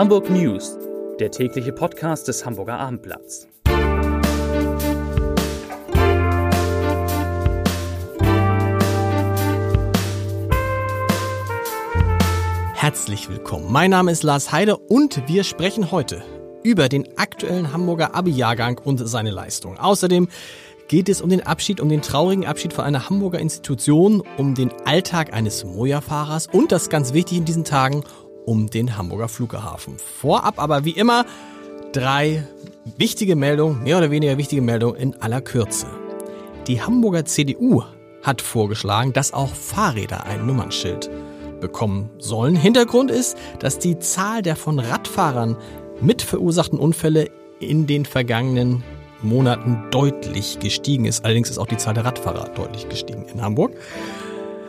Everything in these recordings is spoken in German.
Hamburg News, der tägliche Podcast des Hamburger Abendblatts. Herzlich willkommen. Mein Name ist Lars Heide und wir sprechen heute über den aktuellen Hamburger Abi-Jahrgang und seine Leistung. Außerdem geht es um den Abschied, um den traurigen Abschied von einer Hamburger Institution, um den Alltag eines Moja-Fahrers und das ganz wichtig in diesen Tagen, um den Hamburger Flughafen. Vorab aber wie immer drei wichtige Meldungen, mehr oder weniger wichtige Meldungen in aller Kürze. Die Hamburger CDU hat vorgeschlagen, dass auch Fahrräder ein Nummernschild bekommen sollen. Hintergrund ist, dass die Zahl der von Radfahrern mit verursachten Unfälle in den vergangenen Monaten deutlich gestiegen ist. Allerdings ist auch die Zahl der Radfahrer deutlich gestiegen in Hamburg.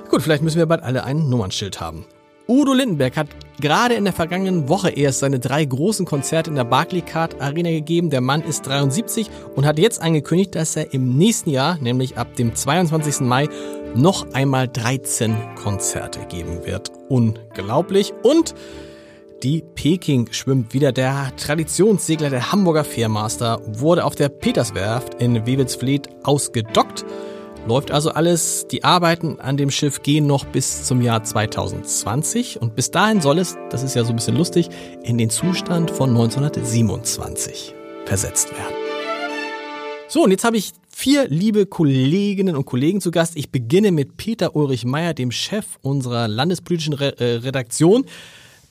Gut, vielleicht müssen wir bald alle ein Nummernschild haben. Udo Lindenberg hat gerade in der vergangenen Woche erst seine drei großen Konzerte in der Barclaycard Arena gegeben. Der Mann ist 73 und hat jetzt angekündigt, dass er im nächsten Jahr, nämlich ab dem 22. Mai, noch einmal 13 Konzerte geben wird. Unglaublich. Und die Peking schwimmt wieder. Der Traditionssegler der Hamburger Fährmaster wurde auf der Peterswerft in Wewelsfleet ausgedockt. Läuft also alles. Die Arbeiten an dem Schiff gehen noch bis zum Jahr 2020 und bis dahin soll es, das ist ja so ein bisschen lustig, in den Zustand von 1927 versetzt werden. So, und jetzt habe ich vier liebe Kolleginnen und Kollegen zu Gast. Ich beginne mit Peter Ulrich Meyer, dem Chef unserer landespolitischen äh, Redaktion.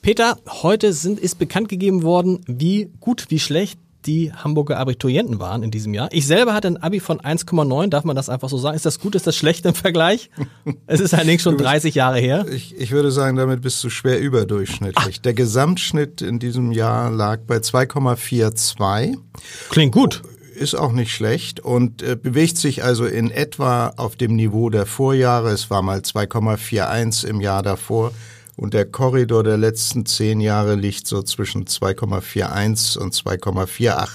Peter, heute sind, ist bekannt gegeben worden, wie gut, wie schlecht die Hamburger Abiturienten waren in diesem Jahr. Ich selber hatte ein Abi von 1,9, darf man das einfach so sagen? Ist das gut, ist das schlecht im Vergleich? Es ist allerdings schon 30 Jahre her. Ich, ich würde sagen, damit bist du schwer überdurchschnittlich. Ach. Der Gesamtschnitt in diesem Jahr lag bei 2,42. Klingt gut. Ist auch nicht schlecht und äh, bewegt sich also in etwa auf dem Niveau der Vorjahre. Es war mal 2,41 im Jahr davor. Und der Korridor der letzten zehn Jahre liegt so zwischen 2,41 und 2,48.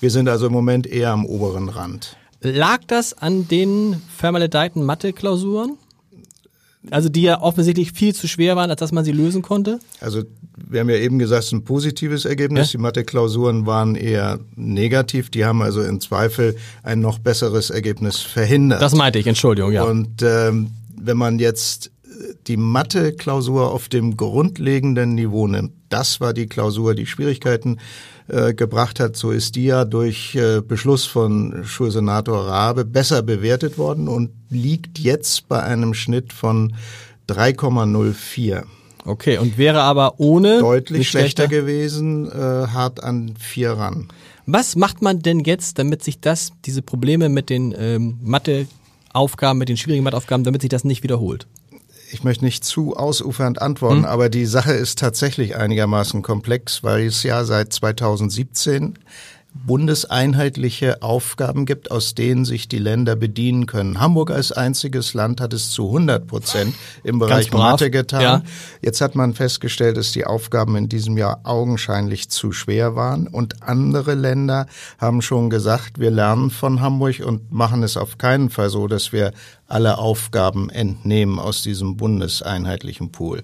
Wir sind also im Moment eher am oberen Rand. Lag das an den vermaledeiten Mathe-Klausuren? Also die ja offensichtlich viel zu schwer waren, als dass man sie lösen konnte? Also wir haben ja eben gesagt, es ist ein positives Ergebnis. Ja? Die Mathe-Klausuren waren eher negativ. Die haben also im Zweifel ein noch besseres Ergebnis verhindert. Das meinte ich, Entschuldigung, ja. Und ähm, wenn man jetzt die Mathe-Klausur auf dem grundlegenden Niveau nimmt, das war die Klausur, die Schwierigkeiten äh, gebracht hat, so ist die ja durch äh, Beschluss von Schulsenator Rabe besser bewertet worden und liegt jetzt bei einem Schnitt von 3,04. Okay, und wäre aber ohne deutlich schlechter, schlechter gewesen, äh, hart an vier ran. Was macht man denn jetzt, damit sich das, diese Probleme mit den ähm, Matheaufgaben, mit den schwierigen Matheaufgaben, damit sich das nicht wiederholt? Ich möchte nicht zu ausufernd antworten, hm. aber die Sache ist tatsächlich einigermaßen komplex, weil es ja seit 2017 bundeseinheitliche Aufgaben gibt, aus denen sich die Länder bedienen können. Hamburg als einziges Land hat es zu 100 Prozent im Bereich Mathe getan. Ja. Jetzt hat man festgestellt, dass die Aufgaben in diesem Jahr augenscheinlich zu schwer waren und andere Länder haben schon gesagt, wir lernen von Hamburg und machen es auf keinen Fall so, dass wir alle Aufgaben entnehmen aus diesem bundeseinheitlichen Pool.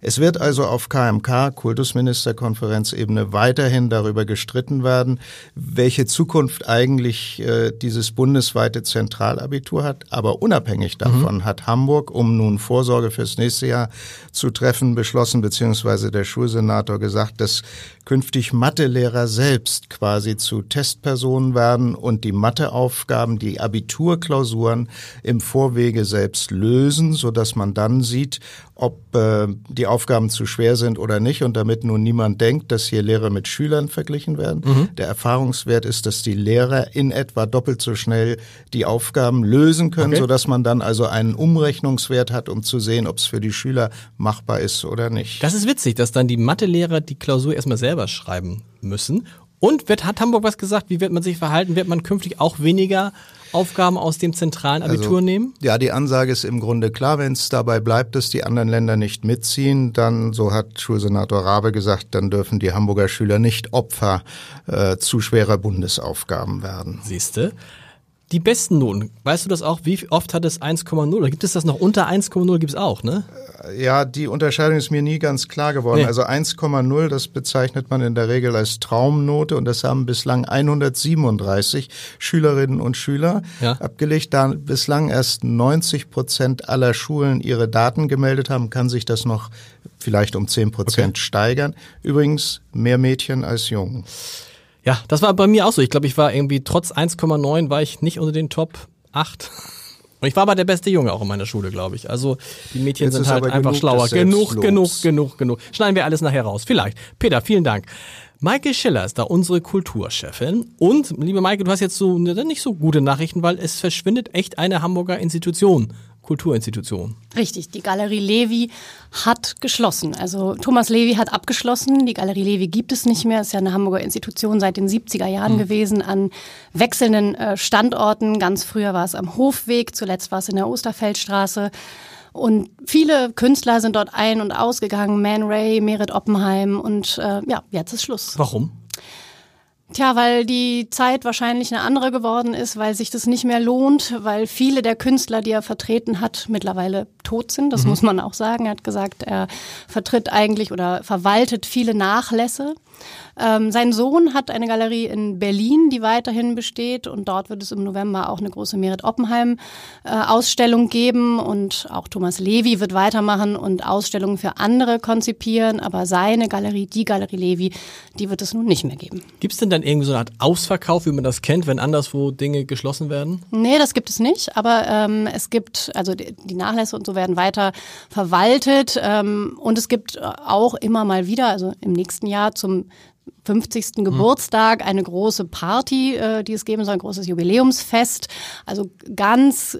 Es wird also auf KMK, Kultusministerkonferenzebene, weiterhin darüber gestritten werden, welche Zukunft eigentlich äh, dieses bundesweite Zentralabitur hat. Aber unabhängig mhm. davon mhm. hat Hamburg, um nun Vorsorge fürs nächste Jahr zu treffen, beschlossen, beziehungsweise der Schulsenator gesagt, dass künftig Mathelehrer selbst quasi zu Testpersonen werden und die Matheaufgaben, die Abiturklausuren im Vorwege selbst lösen, so dass man dann sieht, ob äh, die Aufgaben zu schwer sind oder nicht und damit nun niemand denkt, dass hier Lehrer mit Schülern verglichen werden. Mhm. Der Erfahrungswert ist, dass die Lehrer in etwa doppelt so schnell die Aufgaben lösen können, okay. so dass man dann also einen Umrechnungswert hat, um zu sehen, ob es für die Schüler machbar ist oder nicht. Das ist witzig, dass dann die Mathelehrer die Klausur erstmal selber selber schreiben müssen. Und wird, hat Hamburg was gesagt? Wie wird man sich verhalten? Wird man künftig auch weniger Aufgaben aus dem zentralen also, Abitur also, nehmen? Ja, die Ansage ist im Grunde klar. Wenn es dabei bleibt, dass die anderen Länder nicht mitziehen, dann, so hat Schulsenator Rabe gesagt, dann dürfen die Hamburger Schüler nicht Opfer äh, zu schwerer Bundesaufgaben werden. Siehste. Die besten Noten, weißt du das auch? Wie oft hat es 1,0? Oder gibt es das noch unter 1,0? Gibt es auch, ne? Ja, die Unterscheidung ist mir nie ganz klar geworden. Nee. Also 1,0, das bezeichnet man in der Regel als Traumnote und das haben bislang 137 Schülerinnen und Schüler Ja. abgelegt. Da bislang erst 90 Prozent aller Schulen ihre Daten gemeldet haben, kann sich das noch vielleicht um 10 Prozent steigern. Übrigens mehr Mädchen als Jungen. Ja, das war bei mir auch so. Ich glaube, ich war irgendwie trotz 1,9 war ich nicht unter den Top 8. Und ich war aber der beste Junge auch in meiner Schule, glaube ich. Also die Mädchen Jetzt sind halt einfach schlauer. Genug, genug, genug, genug. Schneiden wir alles nachher raus. Vielleicht. Peter, vielen Dank. Maike Schiller ist da unsere Kulturchefin. Und, liebe Maike, du hast jetzt so nicht so gute Nachrichten, weil es verschwindet echt eine Hamburger Institution. Kulturinstitution. Richtig, die Galerie Levi hat geschlossen. Also Thomas Levi hat abgeschlossen. Die Galerie Levi gibt es nicht mehr. Ist ja eine Hamburger Institution seit den 70er Jahren gewesen an wechselnden äh, Standorten. Ganz früher war es am Hofweg, zuletzt war es in der Osterfeldstraße. Und viele Künstler sind dort ein- und ausgegangen. Man Ray, Merit Oppenheim und äh, ja, jetzt ist Schluss. Warum? Tja, weil die Zeit wahrscheinlich eine andere geworden ist, weil sich das nicht mehr lohnt, weil viele der Künstler, die er vertreten hat, mittlerweile tot sind. Das muss man auch sagen. Er hat gesagt, er vertritt eigentlich oder verwaltet viele Nachlässe. Ähm, sein Sohn hat eine Galerie in Berlin, die weiterhin besteht und dort wird es im November auch eine große Merit Oppenheim äh, Ausstellung geben und auch Thomas Levi wird weitermachen und Ausstellungen für andere konzipieren, aber seine Galerie, die Galerie Levi, die wird es nun nicht mehr geben. Gibt es denn dann irgendwie so eine Art Ausverkauf, wie man das kennt, wenn anderswo Dinge geschlossen werden? Nee, das gibt es nicht, aber ähm, es gibt, also die, die Nachlässe und so werden weiter verwaltet ähm, und es gibt auch immer mal wieder, also im nächsten Jahr zum 50. Geburtstag eine große Party, äh, die es geben soll, ein großes Jubiläumsfest. Also ganz,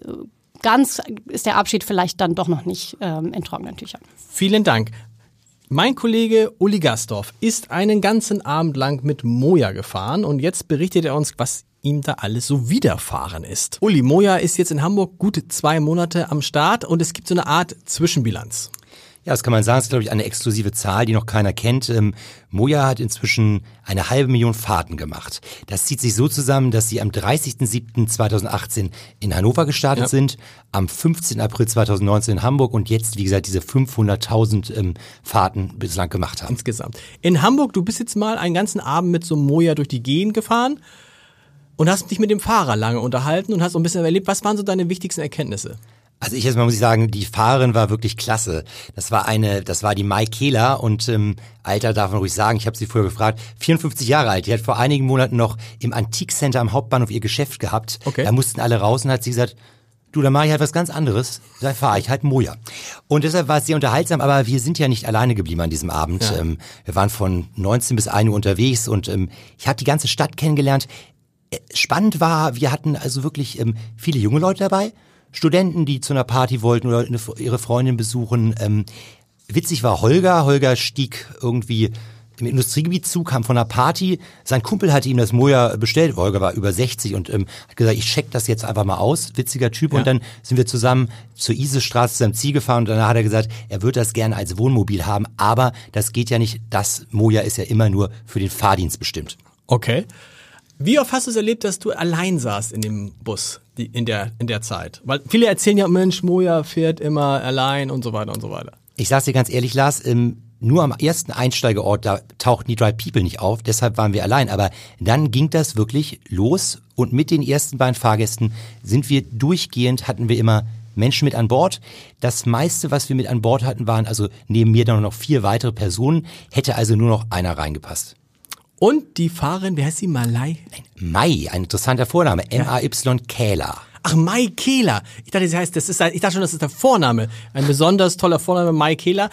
ganz ist der Abschied vielleicht dann doch noch nicht ähm, in trockenen Tüchern. Vielen Dank. Mein Kollege Uli Gastorf ist einen ganzen Abend lang mit Moja gefahren und jetzt berichtet er uns, was ihm da alles so widerfahren ist. Uli, Moja ist jetzt in Hamburg gute zwei Monate am Start und es gibt so eine Art Zwischenbilanz. Ja, das kann man sagen, das ist, glaube ich, eine exklusive Zahl, die noch keiner kennt. Ähm, Moja hat inzwischen eine halbe Million Fahrten gemacht. Das zieht sich so zusammen, dass sie am 30.07.2018 in Hannover gestartet Ja. sind, am 15. April 2019 in Hamburg und jetzt, wie gesagt, diese 500.000 ähm, Fahrten bislang gemacht haben. Insgesamt. In Hamburg, du bist jetzt mal einen ganzen Abend mit so einem Moja durch die Gegend gefahren und hast dich mit dem Fahrer lange unterhalten und hast so ein bisschen erlebt. Was waren so deine wichtigsten Erkenntnisse? Also ich erstmal muss ich sagen, die Fahrerin war wirklich klasse. Das war eine, das war die Mai Kehler und ähm, Alter darf man ruhig sagen, ich habe sie vorher gefragt, 54 Jahre alt. Die hat vor einigen Monaten noch im Antikcenter am Hauptbahnhof ihr Geschäft gehabt. Okay. Da mussten alle raus und hat sie gesagt, du, da mache ich halt was ganz anderes. Da fahre ich halt Moja. Und deshalb war es sehr unterhaltsam, aber wir sind ja nicht alleine geblieben an diesem Abend. Ähm, wir waren von 19 bis 1 Uhr unterwegs und ähm, ich habe die ganze Stadt kennengelernt. Spannend war, wir hatten also wirklich ähm, viele junge Leute dabei, Studenten, die zu einer Party wollten oder eine, ihre Freundin besuchen. Ähm, witzig war Holger. Holger stieg irgendwie im Industriegebiet zu, kam von einer Party. Sein Kumpel hatte ihm das Moja bestellt. Holger war über 60 und ähm, hat gesagt, ich check das jetzt einfach mal aus. Witziger Typ. Und dann sind wir zusammen zur Isestraße zu seinem Ziel gefahren und dann hat er gesagt, er würde das gerne als Wohnmobil haben, aber das geht ja nicht. Das Moja ist ja immer nur für den Fahrdienst bestimmt. Okay. Wie oft hast du es erlebt, dass du allein saßt in dem Bus die, in, der, in der Zeit? Weil viele erzählen ja, Mensch, Moja fährt immer allein und so weiter und so weiter. Ich sag's dir ganz ehrlich, Lars, ähm, nur am ersten Einsteigeort, da tauchten die Dry People nicht auf, deshalb waren wir allein. Aber dann ging das wirklich los und mit den ersten beiden Fahrgästen sind wir durchgehend, hatten wir immer Menschen mit an Bord. Das meiste, was wir mit an Bord hatten, waren also neben mir dann noch vier weitere Personen, hätte also nur noch einer reingepasst. Und die Fahrerin, wie heißt sie? Malai? Mai, ein interessanter Vorname, M-A-Y Kähler. Ach, Mai Kehler. Ich dachte, sie heißt, das ist, ich dachte schon, das ist der Vorname. Ein besonders toller Vorname, Mai Kehler.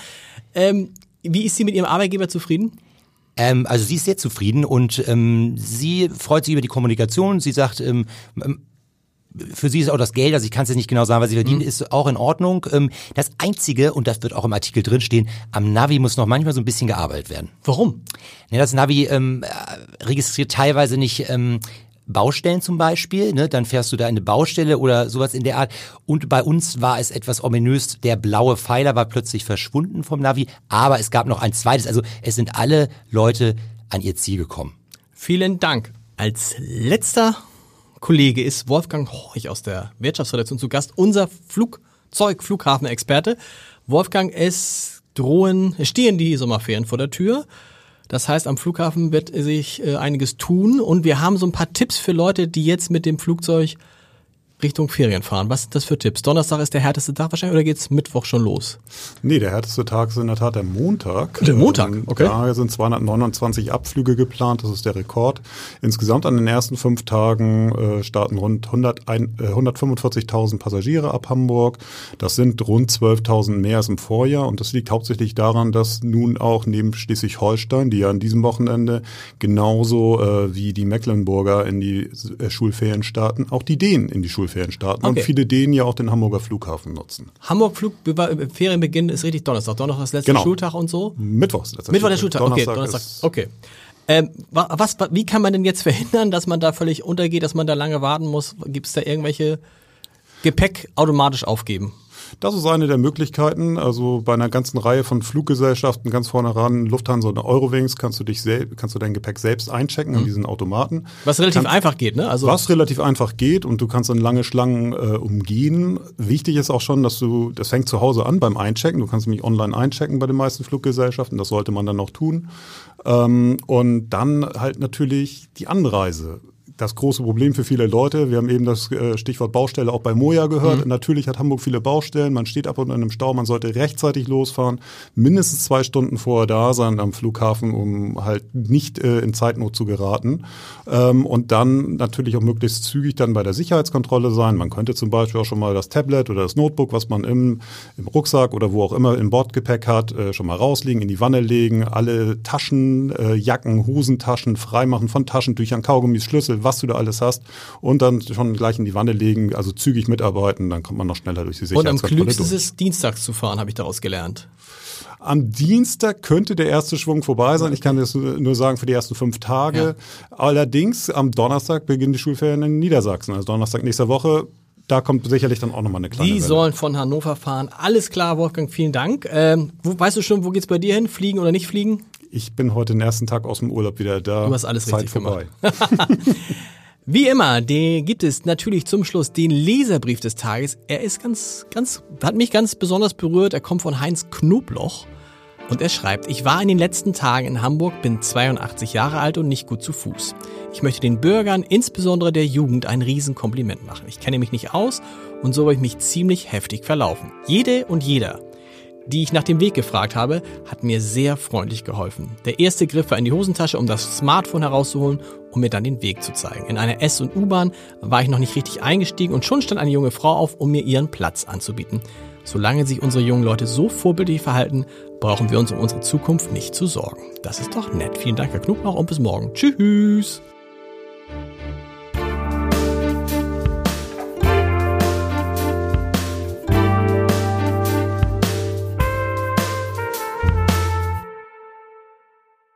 Ähm, wie ist sie mit ihrem Arbeitgeber zufrieden? Ähm, also sie ist sehr zufrieden und ähm, sie freut sich über die Kommunikation. Sie sagt, ähm, ähm, für sie ist auch das Geld, also ich kann es jetzt nicht genau sagen, was sie verdient, ist auch in Ordnung. Ähm, das Einzige, und das wird auch im Artikel drinstehen, am Navi muss noch manchmal so ein bisschen gearbeitet werden. Warum? Ne, das Navi ähm, äh, registriert teilweise nicht ähm, Baustellen zum Beispiel, ne? dann fährst du da in eine Baustelle oder sowas in der Art. Und bei uns war es etwas ominös, der blaue Pfeiler war plötzlich verschwunden vom Navi, aber es gab noch ein zweites, also es sind alle Leute an ihr Ziel gekommen. Vielen Dank. Als letzter Kollege ist Wolfgang Horch aus der Wirtschaftsredaktion zu Gast, unser Flugzeug, Flughafenexperte. Wolfgang, es drohen, es stehen die Sommerferien vor der Tür. Das heißt, am Flughafen wird sich äh, einiges tun und wir haben so ein paar Tipps für Leute, die jetzt mit dem Flugzeug Richtung Ferien fahren. Was sind das für Tipps? Donnerstag ist der härteste Tag wahrscheinlich oder geht's Mittwoch schon los? Nee, der härteste Tag ist in der Tat der Montag. Der Montag, Ähm, okay. Da sind 229 Abflüge geplant, das ist der Rekord. Insgesamt an den ersten fünf Tagen äh, starten rund 100 ein- äh, 145.000 Passagiere ab Hamburg. Das sind rund 12.000 mehr als im Vorjahr und das liegt hauptsächlich daran, dass nun auch neben Schleswig-Holstein, die ja an diesem Wochenende genauso äh, wie die Mecklenburger in die Schulferien starten, auch die Dänen in die Schulferien starten Okay. und viele Dänen ja auch den Hamburger Flughafen nutzen. Hamburg Flug, Ferienbeginn ist richtig Donnerstag. Donnerstag ist letzter Genau. Schultag und so. Mittwochs letzter Mittwoch der Schultag, okay, Donnerstag Donnerstag. ist- Okay. Ähm, wa- was, wa- wie kann man denn jetzt verhindern, dass man da völlig untergeht, dass man da lange warten muss? Gibt es da irgendwelche Gepäck automatisch aufgeben? Das ist eine der Möglichkeiten. Also bei einer ganzen Reihe von Fluggesellschaften ganz vorne ran, Lufthansa und Eurowings, kannst du dich selbst, kannst du dein Gepäck selbst einchecken an diesen Automaten. Was relativ Kannst- einfach geht, ne? Also Was relativ einfach geht und du kannst dann lange Schlangen äh, umgehen. Wichtig ist auch schon, dass du, das fängt zu Hause an beim Einchecken. Du kannst nämlich online einchecken bei den meisten Fluggesellschaften. Das sollte man dann auch tun. Ähm, und dann halt natürlich die Anreise. Das große Problem für viele Leute, wir haben eben das äh, Stichwort Baustelle auch bei Moja gehört. Natürlich hat Hamburg viele Baustellen, man steht ab und an einem Stau, man sollte rechtzeitig losfahren, mindestens zwei Stunden vorher da sein am Flughafen, um halt nicht äh, in Zeitnot zu geraten. Ähm, und dann natürlich auch möglichst zügig dann bei der Sicherheitskontrolle sein. Man könnte zum Beispiel auch schon mal das Tablet oder das Notebook, was man im, im Rucksack oder wo auch immer im Bordgepäck hat, äh, schon mal rauslegen, in die Wanne legen, alle Taschen, äh, Jacken, Hosentaschen freimachen von Taschentüchern, Kaugummis, Schlüssel, was du da alles hast und dann schon gleich in die Wanne legen, also zügig mitarbeiten, dann kommt man noch schneller durch die und am Sicherheitskontrolle klügsten ist es, dienstags zu fahren, habe ich daraus gelernt. Am Dienstag könnte der erste Schwung vorbei sein. Ich kann das nur sagen für die ersten fünf Tage. Allerdings am Donnerstag beginnen die Schulferien in Niedersachsen. Also Donnerstag nächster Woche. Da kommt sicherlich dann auch nochmal eine kleine Die Welle. sollen von Hannover fahren. Alles klar, Wolfgang, vielen Dank. Ähm, wo, weißt du schon, wo geht's bei dir hin? Fliegen oder nicht fliegen? Ich bin heute den ersten Tag aus dem Urlaub wieder da. Du hast alles Zeit richtig vorbei. Wie immer, den gibt es natürlich zum Schluss den Leserbrief des Tages. Er ist ganz, ganz, hat mich ganz besonders berührt. Er kommt von Heinz Knobloch und er schreibt, ich war in den letzten Tagen in Hamburg, bin 82 Jahre alt und nicht gut zu Fuß. Ich möchte den Bürgern, insbesondere der Jugend, ein Riesenkompliment machen. Ich kenne mich nicht aus und so habe ich mich ziemlich heftig verlaufen. Jede und jeder, die ich nach dem Weg gefragt habe, hat mir sehr freundlich geholfen. Der erste Griff war in die Hosentasche, um das Smartphone herauszuholen, um mir dann den Weg zu zeigen. In einer S- und U-Bahn war ich noch nicht richtig eingestiegen und schon stand eine junge Frau auf, um mir ihren Platz anzubieten. Solange sich unsere jungen Leute so vorbildlich verhalten, brauchen wir uns um unsere Zukunft nicht zu sorgen. Das ist doch nett. Vielen Dank, Herr Knoblauch, und bis morgen. Tschüss.